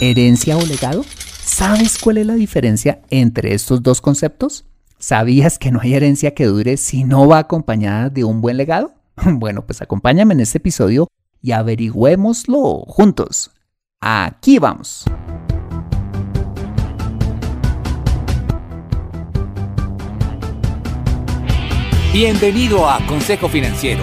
¿Herencia o legado? ¿Sabes cuál es la diferencia entre estos dos conceptos? ¿Sabías que no hay herencia que dure si no va acompañada de un buen legado? Bueno, pues acompáñame en este episodio y averigüémoslo juntos. Aquí vamos. Bienvenido a Consejo Financiero,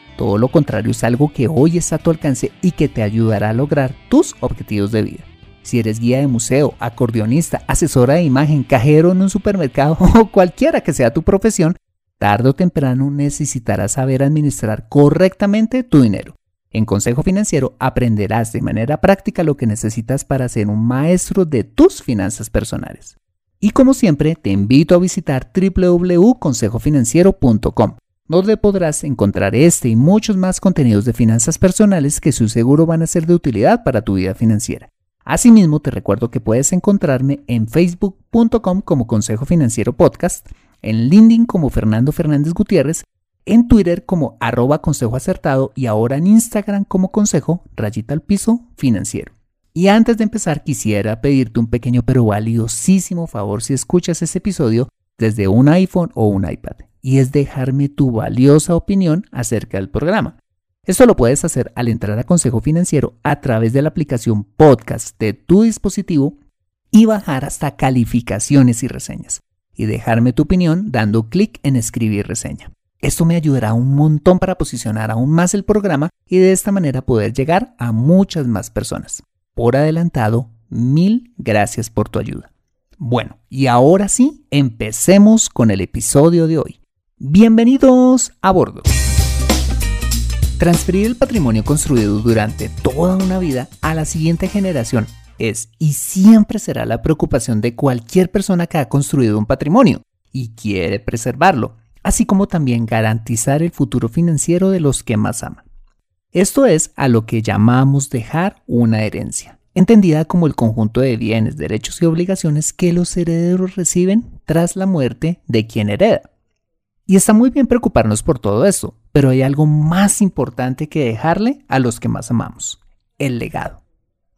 todo lo contrario es algo que hoy está a tu alcance y que te ayudará a lograr tus objetivos de vida. Si eres guía de museo, acordeonista, asesora de imagen, cajero en un supermercado o cualquiera que sea tu profesión, tarde o temprano necesitarás saber administrar correctamente tu dinero. En Consejo Financiero aprenderás de manera práctica lo que necesitas para ser un maestro de tus finanzas personales. Y como siempre, te invito a visitar www.consejofinanciero.com donde podrás encontrar este y muchos más contenidos de finanzas personales que su seguro van a ser de utilidad para tu vida financiera. Asimismo, te recuerdo que puedes encontrarme en facebook.com como Consejo Financiero Podcast, en LinkedIn como Fernando Fernández Gutiérrez, en Twitter como arroba consejo acertado y ahora en Instagram como consejo rayita al piso financiero. Y antes de empezar quisiera pedirte un pequeño pero valiosísimo favor si escuchas este episodio desde un iPhone o un iPad y es dejarme tu valiosa opinión acerca del programa. Esto lo puedes hacer al entrar a Consejo Financiero a través de la aplicación podcast de tu dispositivo y bajar hasta calificaciones y reseñas. Y dejarme tu opinión dando clic en escribir reseña. Esto me ayudará un montón para posicionar aún más el programa y de esta manera poder llegar a muchas más personas. Por adelantado, mil gracias por tu ayuda. Bueno, y ahora sí, empecemos con el episodio de hoy. Bienvenidos a bordo. Transferir el patrimonio construido durante toda una vida a la siguiente generación es y siempre será la preocupación de cualquier persona que ha construido un patrimonio y quiere preservarlo, así como también garantizar el futuro financiero de los que más aman. Esto es a lo que llamamos dejar una herencia, entendida como el conjunto de bienes, derechos y obligaciones que los herederos reciben tras la muerte de quien hereda. Y está muy bien preocuparnos por todo eso, pero hay algo más importante que dejarle a los que más amamos, el legado.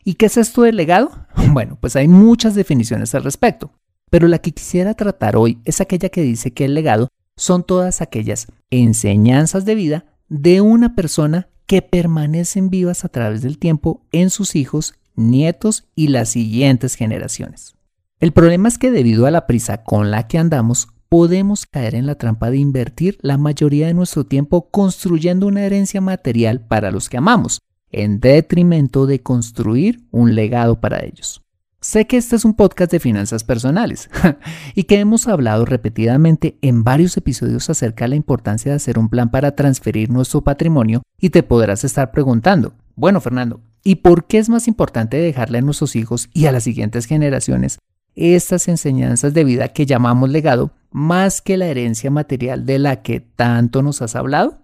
¿Y qué es esto del legado? Bueno, pues hay muchas definiciones al respecto, pero la que quisiera tratar hoy es aquella que dice que el legado son todas aquellas enseñanzas de vida de una persona que permanecen vivas a través del tiempo en sus hijos, nietos y las siguientes generaciones. El problema es que debido a la prisa con la que andamos, podemos caer en la trampa de invertir la mayoría de nuestro tiempo construyendo una herencia material para los que amamos, en detrimento de construir un legado para ellos. Sé que este es un podcast de finanzas personales y que hemos hablado repetidamente en varios episodios acerca de la importancia de hacer un plan para transferir nuestro patrimonio y te podrás estar preguntando, bueno Fernando, ¿y por qué es más importante dejarle a nuestros hijos y a las siguientes generaciones estas enseñanzas de vida que llamamos legado más que la herencia material de la que tanto nos has hablado?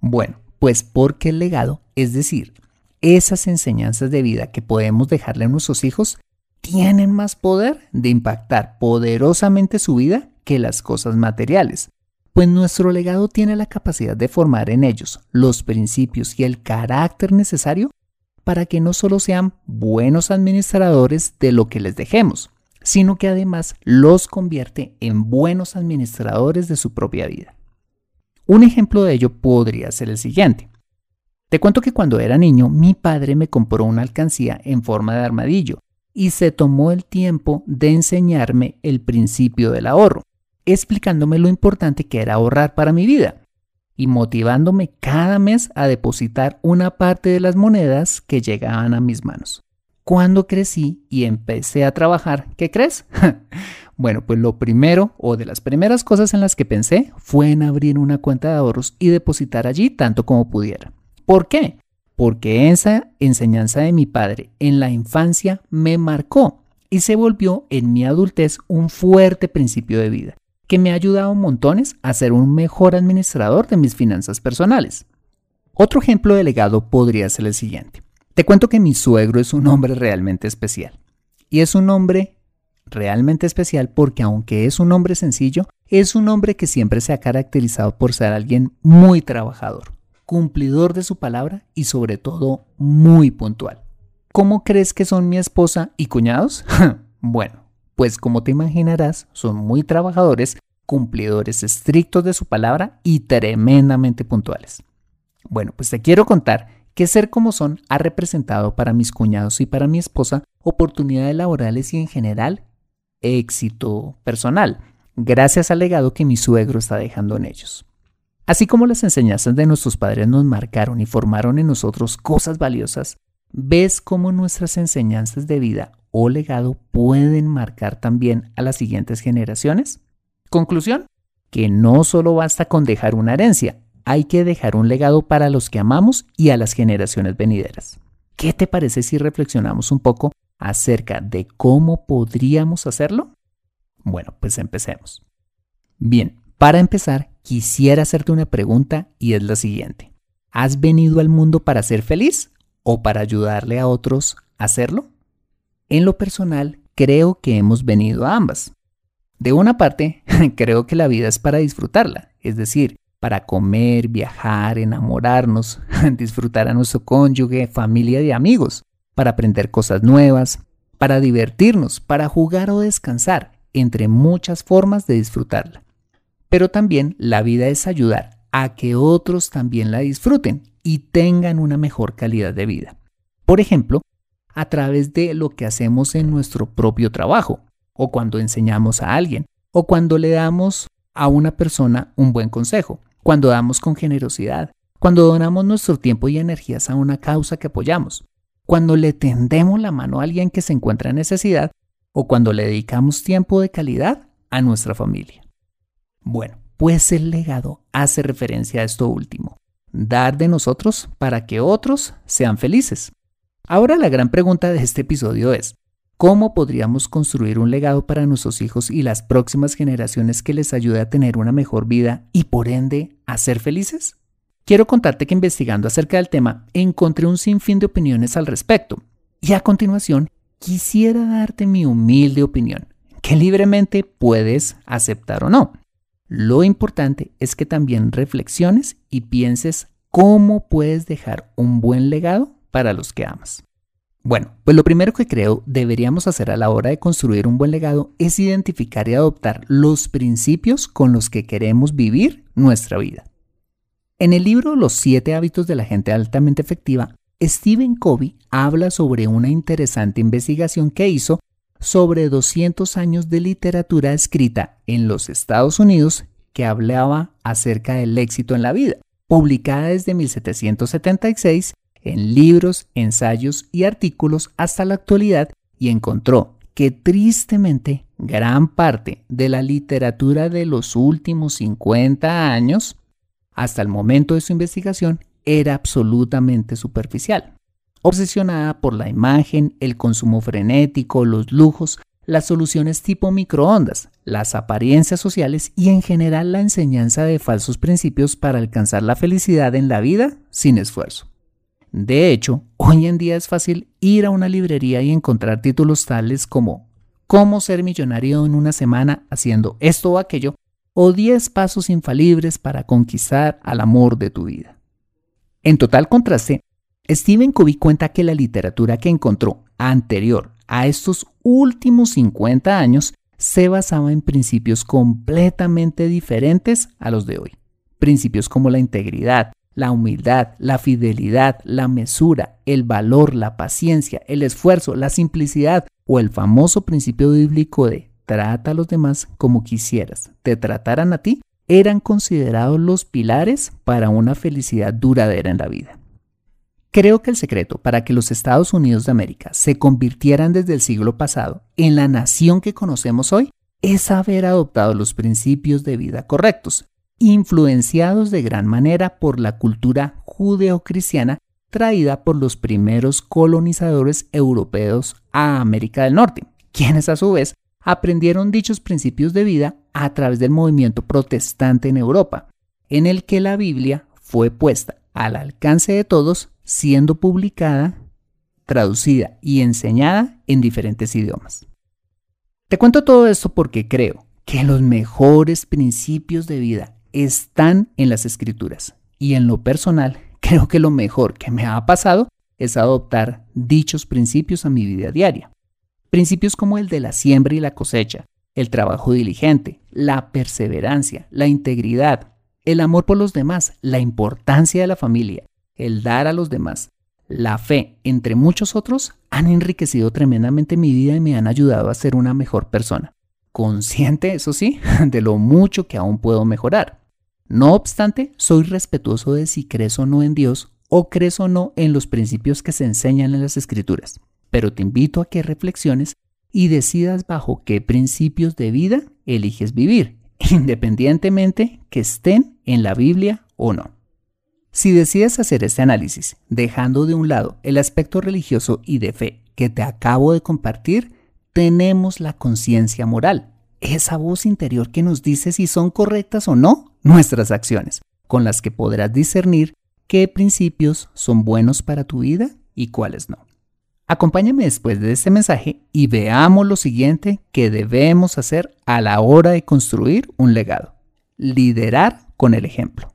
Bueno, pues porque el legado, es decir, esas enseñanzas de vida que podemos dejarle a nuestros hijos, tienen más poder de impactar poderosamente su vida que las cosas materiales, pues nuestro legado tiene la capacidad de formar en ellos los principios y el carácter necesario para que no solo sean buenos administradores de lo que les dejemos, sino que además los convierte en buenos administradores de su propia vida. Un ejemplo de ello podría ser el siguiente. Te cuento que cuando era niño mi padre me compró una alcancía en forma de armadillo y se tomó el tiempo de enseñarme el principio del ahorro, explicándome lo importante que era ahorrar para mi vida y motivándome cada mes a depositar una parte de las monedas que llegaban a mis manos. Cuando crecí y empecé a trabajar, ¿qué crees? bueno, pues lo primero o de las primeras cosas en las que pensé fue en abrir una cuenta de ahorros y depositar allí tanto como pudiera. ¿Por qué? Porque esa enseñanza de mi padre en la infancia me marcó y se volvió en mi adultez un fuerte principio de vida que me ha ayudado montones a ser un mejor administrador de mis finanzas personales. Otro ejemplo de legado podría ser el siguiente. Te cuento que mi suegro es un hombre realmente especial. Y es un hombre realmente especial porque aunque es un hombre sencillo, es un hombre que siempre se ha caracterizado por ser alguien muy trabajador, cumplidor de su palabra y sobre todo muy puntual. ¿Cómo crees que son mi esposa y cuñados? bueno, pues como te imaginarás, son muy trabajadores, cumplidores estrictos de su palabra y tremendamente puntuales. Bueno, pues te quiero contar que ser como son ha representado para mis cuñados y para mi esposa oportunidades laborales y en general éxito personal, gracias al legado que mi suegro está dejando en ellos. Así como las enseñanzas de nuestros padres nos marcaron y formaron en nosotros cosas valiosas, ves cómo nuestras enseñanzas de vida o legado pueden marcar también a las siguientes generaciones? Conclusión, que no solo basta con dejar una herencia, hay que dejar un legado para los que amamos y a las generaciones venideras. ¿Qué te parece si reflexionamos un poco acerca de cómo podríamos hacerlo? Bueno, pues empecemos. Bien, para empezar, quisiera hacerte una pregunta y es la siguiente. ¿Has venido al mundo para ser feliz o para ayudarle a otros a hacerlo? En lo personal, creo que hemos venido a ambas. De una parte, creo que la vida es para disfrutarla, es decir, para comer, viajar, enamorarnos, disfrutar a nuestro cónyuge, familia y amigos, para aprender cosas nuevas, para divertirnos, para jugar o descansar, entre muchas formas de disfrutarla. Pero también la vida es ayudar a que otros también la disfruten y tengan una mejor calidad de vida. Por ejemplo, a través de lo que hacemos en nuestro propio trabajo, o cuando enseñamos a alguien, o cuando le damos a una persona un buen consejo, cuando damos con generosidad, cuando donamos nuestro tiempo y energías a una causa que apoyamos, cuando le tendemos la mano a alguien que se encuentra en necesidad, o cuando le dedicamos tiempo de calidad a nuestra familia. Bueno, pues el legado hace referencia a esto último, dar de nosotros para que otros sean felices. Ahora la gran pregunta de este episodio es, ¿cómo podríamos construir un legado para nuestros hijos y las próximas generaciones que les ayude a tener una mejor vida y por ende a ser felices? Quiero contarte que investigando acerca del tema encontré un sinfín de opiniones al respecto y a continuación quisiera darte mi humilde opinión, que libremente puedes aceptar o no. Lo importante es que también reflexiones y pienses cómo puedes dejar un buen legado para los que amas. Bueno, pues lo primero que creo deberíamos hacer a la hora de construir un buen legado es identificar y adoptar los principios con los que queremos vivir nuestra vida. En el libro Los siete hábitos de la gente altamente efectiva, Stephen Covey habla sobre una interesante investigación que hizo sobre 200 años de literatura escrita en los Estados Unidos que hablaba acerca del éxito en la vida, publicada desde 1776 en libros, ensayos y artículos hasta la actualidad y encontró que tristemente gran parte de la literatura de los últimos 50 años, hasta el momento de su investigación, era absolutamente superficial, obsesionada por la imagen, el consumo frenético, los lujos, las soluciones tipo microondas, las apariencias sociales y en general la enseñanza de falsos principios para alcanzar la felicidad en la vida sin esfuerzo. De hecho, hoy en día es fácil ir a una librería y encontrar títulos tales como Cómo ser millonario en una semana haciendo esto o aquello, o 10 pasos infalibles para conquistar al amor de tu vida. En total contraste, Stephen Covey cuenta que la literatura que encontró anterior a estos últimos 50 años se basaba en principios completamente diferentes a los de hoy. Principios como la integridad, la humildad, la fidelidad, la mesura, el valor, la paciencia, el esfuerzo, la simplicidad o el famoso principio bíblico de trata a los demás como quisieras, te trataran a ti, eran considerados los pilares para una felicidad duradera en la vida. Creo que el secreto para que los Estados Unidos de América se convirtieran desde el siglo pasado en la nación que conocemos hoy es haber adoptado los principios de vida correctos, influenciados de gran manera por la cultura judeocristiana traída por los primeros colonizadores europeos a América del Norte, quienes a su vez aprendieron dichos principios de vida a través del movimiento protestante en Europa, en el que la Biblia fue puesta al alcance de todos, siendo publicada, traducida y enseñada en diferentes idiomas. Te cuento todo esto porque creo que los mejores principios de vida están en las escrituras y en lo personal creo que lo mejor que me ha pasado es adoptar dichos principios a mi vida diaria. Principios como el de la siembra y la cosecha, el trabajo diligente, la perseverancia, la integridad, el amor por los demás, la importancia de la familia, el dar a los demás, la fe, entre muchos otros, han enriquecido tremendamente mi vida y me han ayudado a ser una mejor persona. Consciente, eso sí, de lo mucho que aún puedo mejorar. No obstante, soy respetuoso de si crees o no en Dios o crees o no en los principios que se enseñan en las escrituras, pero te invito a que reflexiones y decidas bajo qué principios de vida eliges vivir, independientemente que estén en la Biblia o no. Si decides hacer este análisis, dejando de un lado el aspecto religioso y de fe que te acabo de compartir, tenemos la conciencia moral, esa voz interior que nos dice si son correctas o no nuestras acciones, con las que podrás discernir qué principios son buenos para tu vida y cuáles no. Acompáñame después de este mensaje y veamos lo siguiente que debemos hacer a la hora de construir un legado. Liderar con el ejemplo.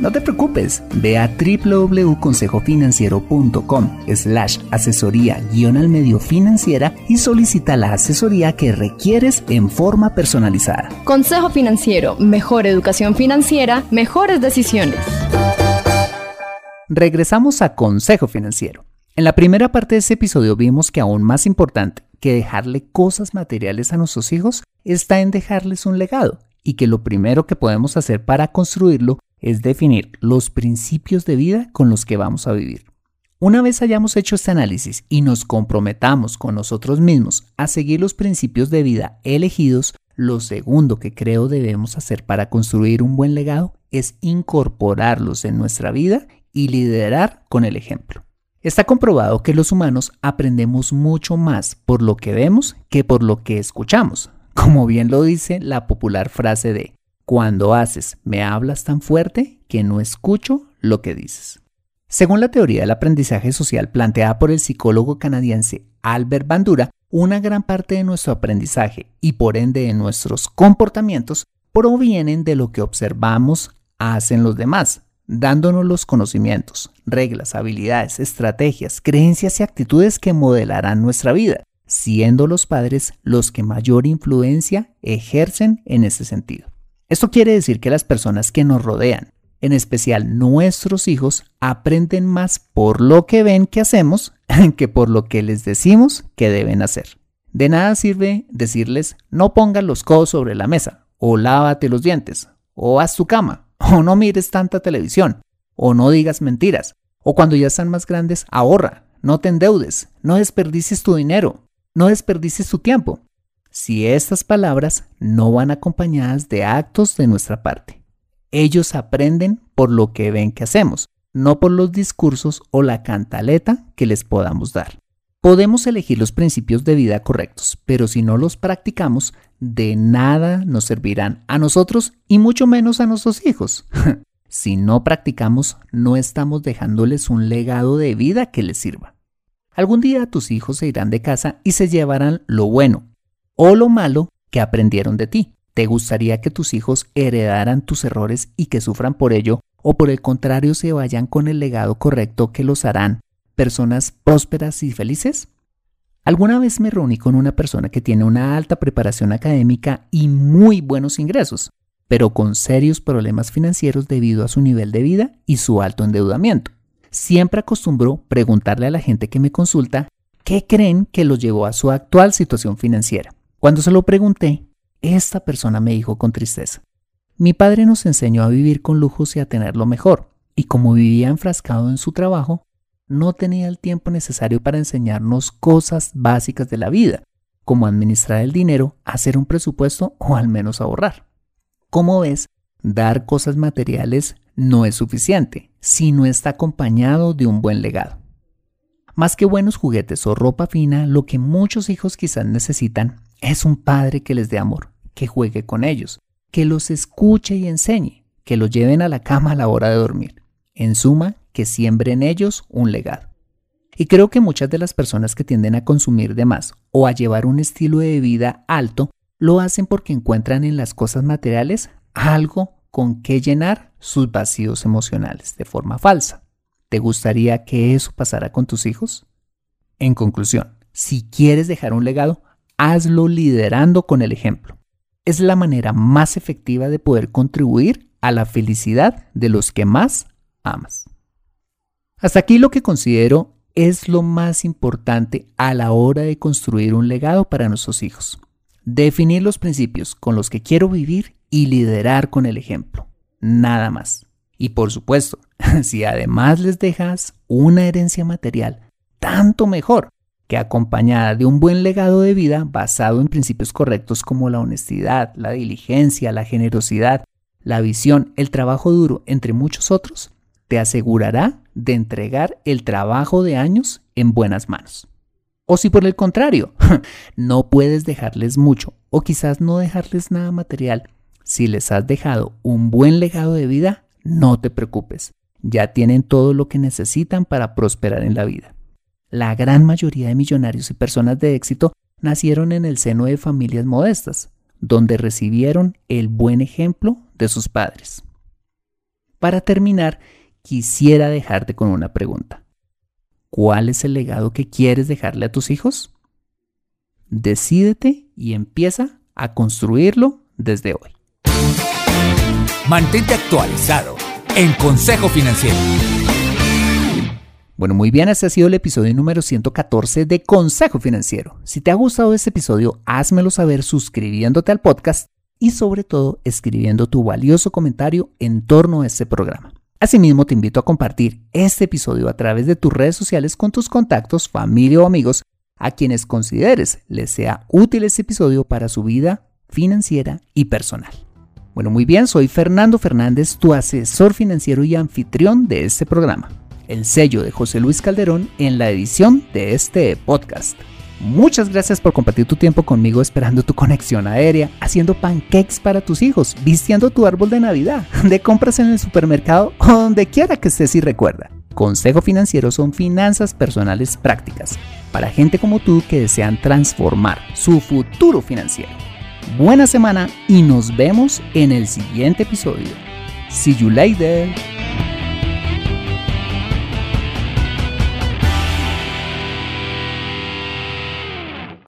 no te preocupes, ve a www.consejofinanciero.com slash asesoría guion al medio financiera y solicita la asesoría que requieres en forma personalizada. Consejo Financiero, mejor educación financiera, mejores decisiones. Regresamos a Consejo Financiero. En la primera parte de este episodio vimos que aún más importante que dejarle cosas materiales a nuestros hijos está en dejarles un legado y que lo primero que podemos hacer para construirlo es definir los principios de vida con los que vamos a vivir. Una vez hayamos hecho este análisis y nos comprometamos con nosotros mismos a seguir los principios de vida elegidos, lo segundo que creo debemos hacer para construir un buen legado es incorporarlos en nuestra vida y liderar con el ejemplo. Está comprobado que los humanos aprendemos mucho más por lo que vemos que por lo que escuchamos, como bien lo dice la popular frase de cuando haces, me hablas tan fuerte que no escucho lo que dices. Según la teoría del aprendizaje social planteada por el psicólogo canadiense Albert Bandura, una gran parte de nuestro aprendizaje y por ende de nuestros comportamientos provienen de lo que observamos hacen los demás, dándonos los conocimientos, reglas, habilidades, estrategias, creencias y actitudes que modelarán nuestra vida, siendo los padres los que mayor influencia ejercen en ese sentido. Esto quiere decir que las personas que nos rodean, en especial nuestros hijos, aprenden más por lo que ven que hacemos que por lo que les decimos que deben hacer. De nada sirve decirles no pongas los codos sobre la mesa, o lávate los dientes, o haz tu cama, o no mires tanta televisión, o no digas mentiras, o cuando ya están más grandes, ahorra, no te endeudes, no desperdicies tu dinero, no desperdicies tu tiempo si estas palabras no van acompañadas de actos de nuestra parte. Ellos aprenden por lo que ven que hacemos, no por los discursos o la cantaleta que les podamos dar. Podemos elegir los principios de vida correctos, pero si no los practicamos, de nada nos servirán a nosotros y mucho menos a nuestros hijos. si no practicamos, no estamos dejándoles un legado de vida que les sirva. Algún día tus hijos se irán de casa y se llevarán lo bueno o lo malo que aprendieron de ti. ¿Te gustaría que tus hijos heredaran tus errores y que sufran por ello o por el contrario se vayan con el legado correcto que los harán personas prósperas y felices? Alguna vez me reuní con una persona que tiene una alta preparación académica y muy buenos ingresos, pero con serios problemas financieros debido a su nivel de vida y su alto endeudamiento. Siempre acostumbró preguntarle a la gente que me consulta qué creen que lo llevó a su actual situación financiera. Cuando se lo pregunté, esta persona me dijo con tristeza, mi padre nos enseñó a vivir con lujos y a tener lo mejor, y como vivía enfrascado en su trabajo, no tenía el tiempo necesario para enseñarnos cosas básicas de la vida, como administrar el dinero, hacer un presupuesto o al menos ahorrar. Como ves, dar cosas materiales no es suficiente si no está acompañado de un buen legado. Más que buenos juguetes o ropa fina, lo que muchos hijos quizás necesitan es un padre que les dé amor, que juegue con ellos, que los escuche y enseñe, que los lleven a la cama a la hora de dormir. En suma, que siembre en ellos un legado. Y creo que muchas de las personas que tienden a consumir de más o a llevar un estilo de vida alto lo hacen porque encuentran en las cosas materiales algo con que llenar sus vacíos emocionales de forma falsa. ¿Te gustaría que eso pasara con tus hijos? En conclusión, si quieres dejar un legado, hazlo liderando con el ejemplo. Es la manera más efectiva de poder contribuir a la felicidad de los que más amas. Hasta aquí lo que considero es lo más importante a la hora de construir un legado para nuestros hijos. Definir los principios con los que quiero vivir y liderar con el ejemplo. Nada más. Y por supuesto, si además les dejas una herencia material, tanto mejor, que acompañada de un buen legado de vida basado en principios correctos como la honestidad, la diligencia, la generosidad, la visión, el trabajo duro, entre muchos otros, te asegurará de entregar el trabajo de años en buenas manos. O si por el contrario, no puedes dejarles mucho o quizás no dejarles nada material, si les has dejado un buen legado de vida, no te preocupes, ya tienen todo lo que necesitan para prosperar en la vida. La gran mayoría de millonarios y personas de éxito nacieron en el seno de familias modestas, donde recibieron el buen ejemplo de sus padres. Para terminar, quisiera dejarte con una pregunta. ¿Cuál es el legado que quieres dejarle a tus hijos? Decídete y empieza a construirlo desde hoy. Mantente actualizado en Consejo Financiero. Bueno, muy bien, este ha sido el episodio número 114 de Consejo Financiero. Si te ha gustado este episodio, házmelo saber suscribiéndote al podcast y sobre todo escribiendo tu valioso comentario en torno a este programa. Asimismo, te invito a compartir este episodio a través de tus redes sociales con tus contactos, familia o amigos a quienes consideres les sea útil este episodio para su vida financiera y personal. Bueno, muy bien, soy Fernando Fernández, tu asesor financiero y anfitrión de este programa. El sello de José Luis Calderón en la edición de este podcast. Muchas gracias por compartir tu tiempo conmigo esperando tu conexión aérea, haciendo pancakes para tus hijos, vistiendo tu árbol de Navidad, de compras en el supermercado o donde quiera que estés y recuerda. Consejo Financiero son finanzas personales prácticas para gente como tú que desean transformar su futuro financiero buena semana y nos vemos en el siguiente episodio. See you later.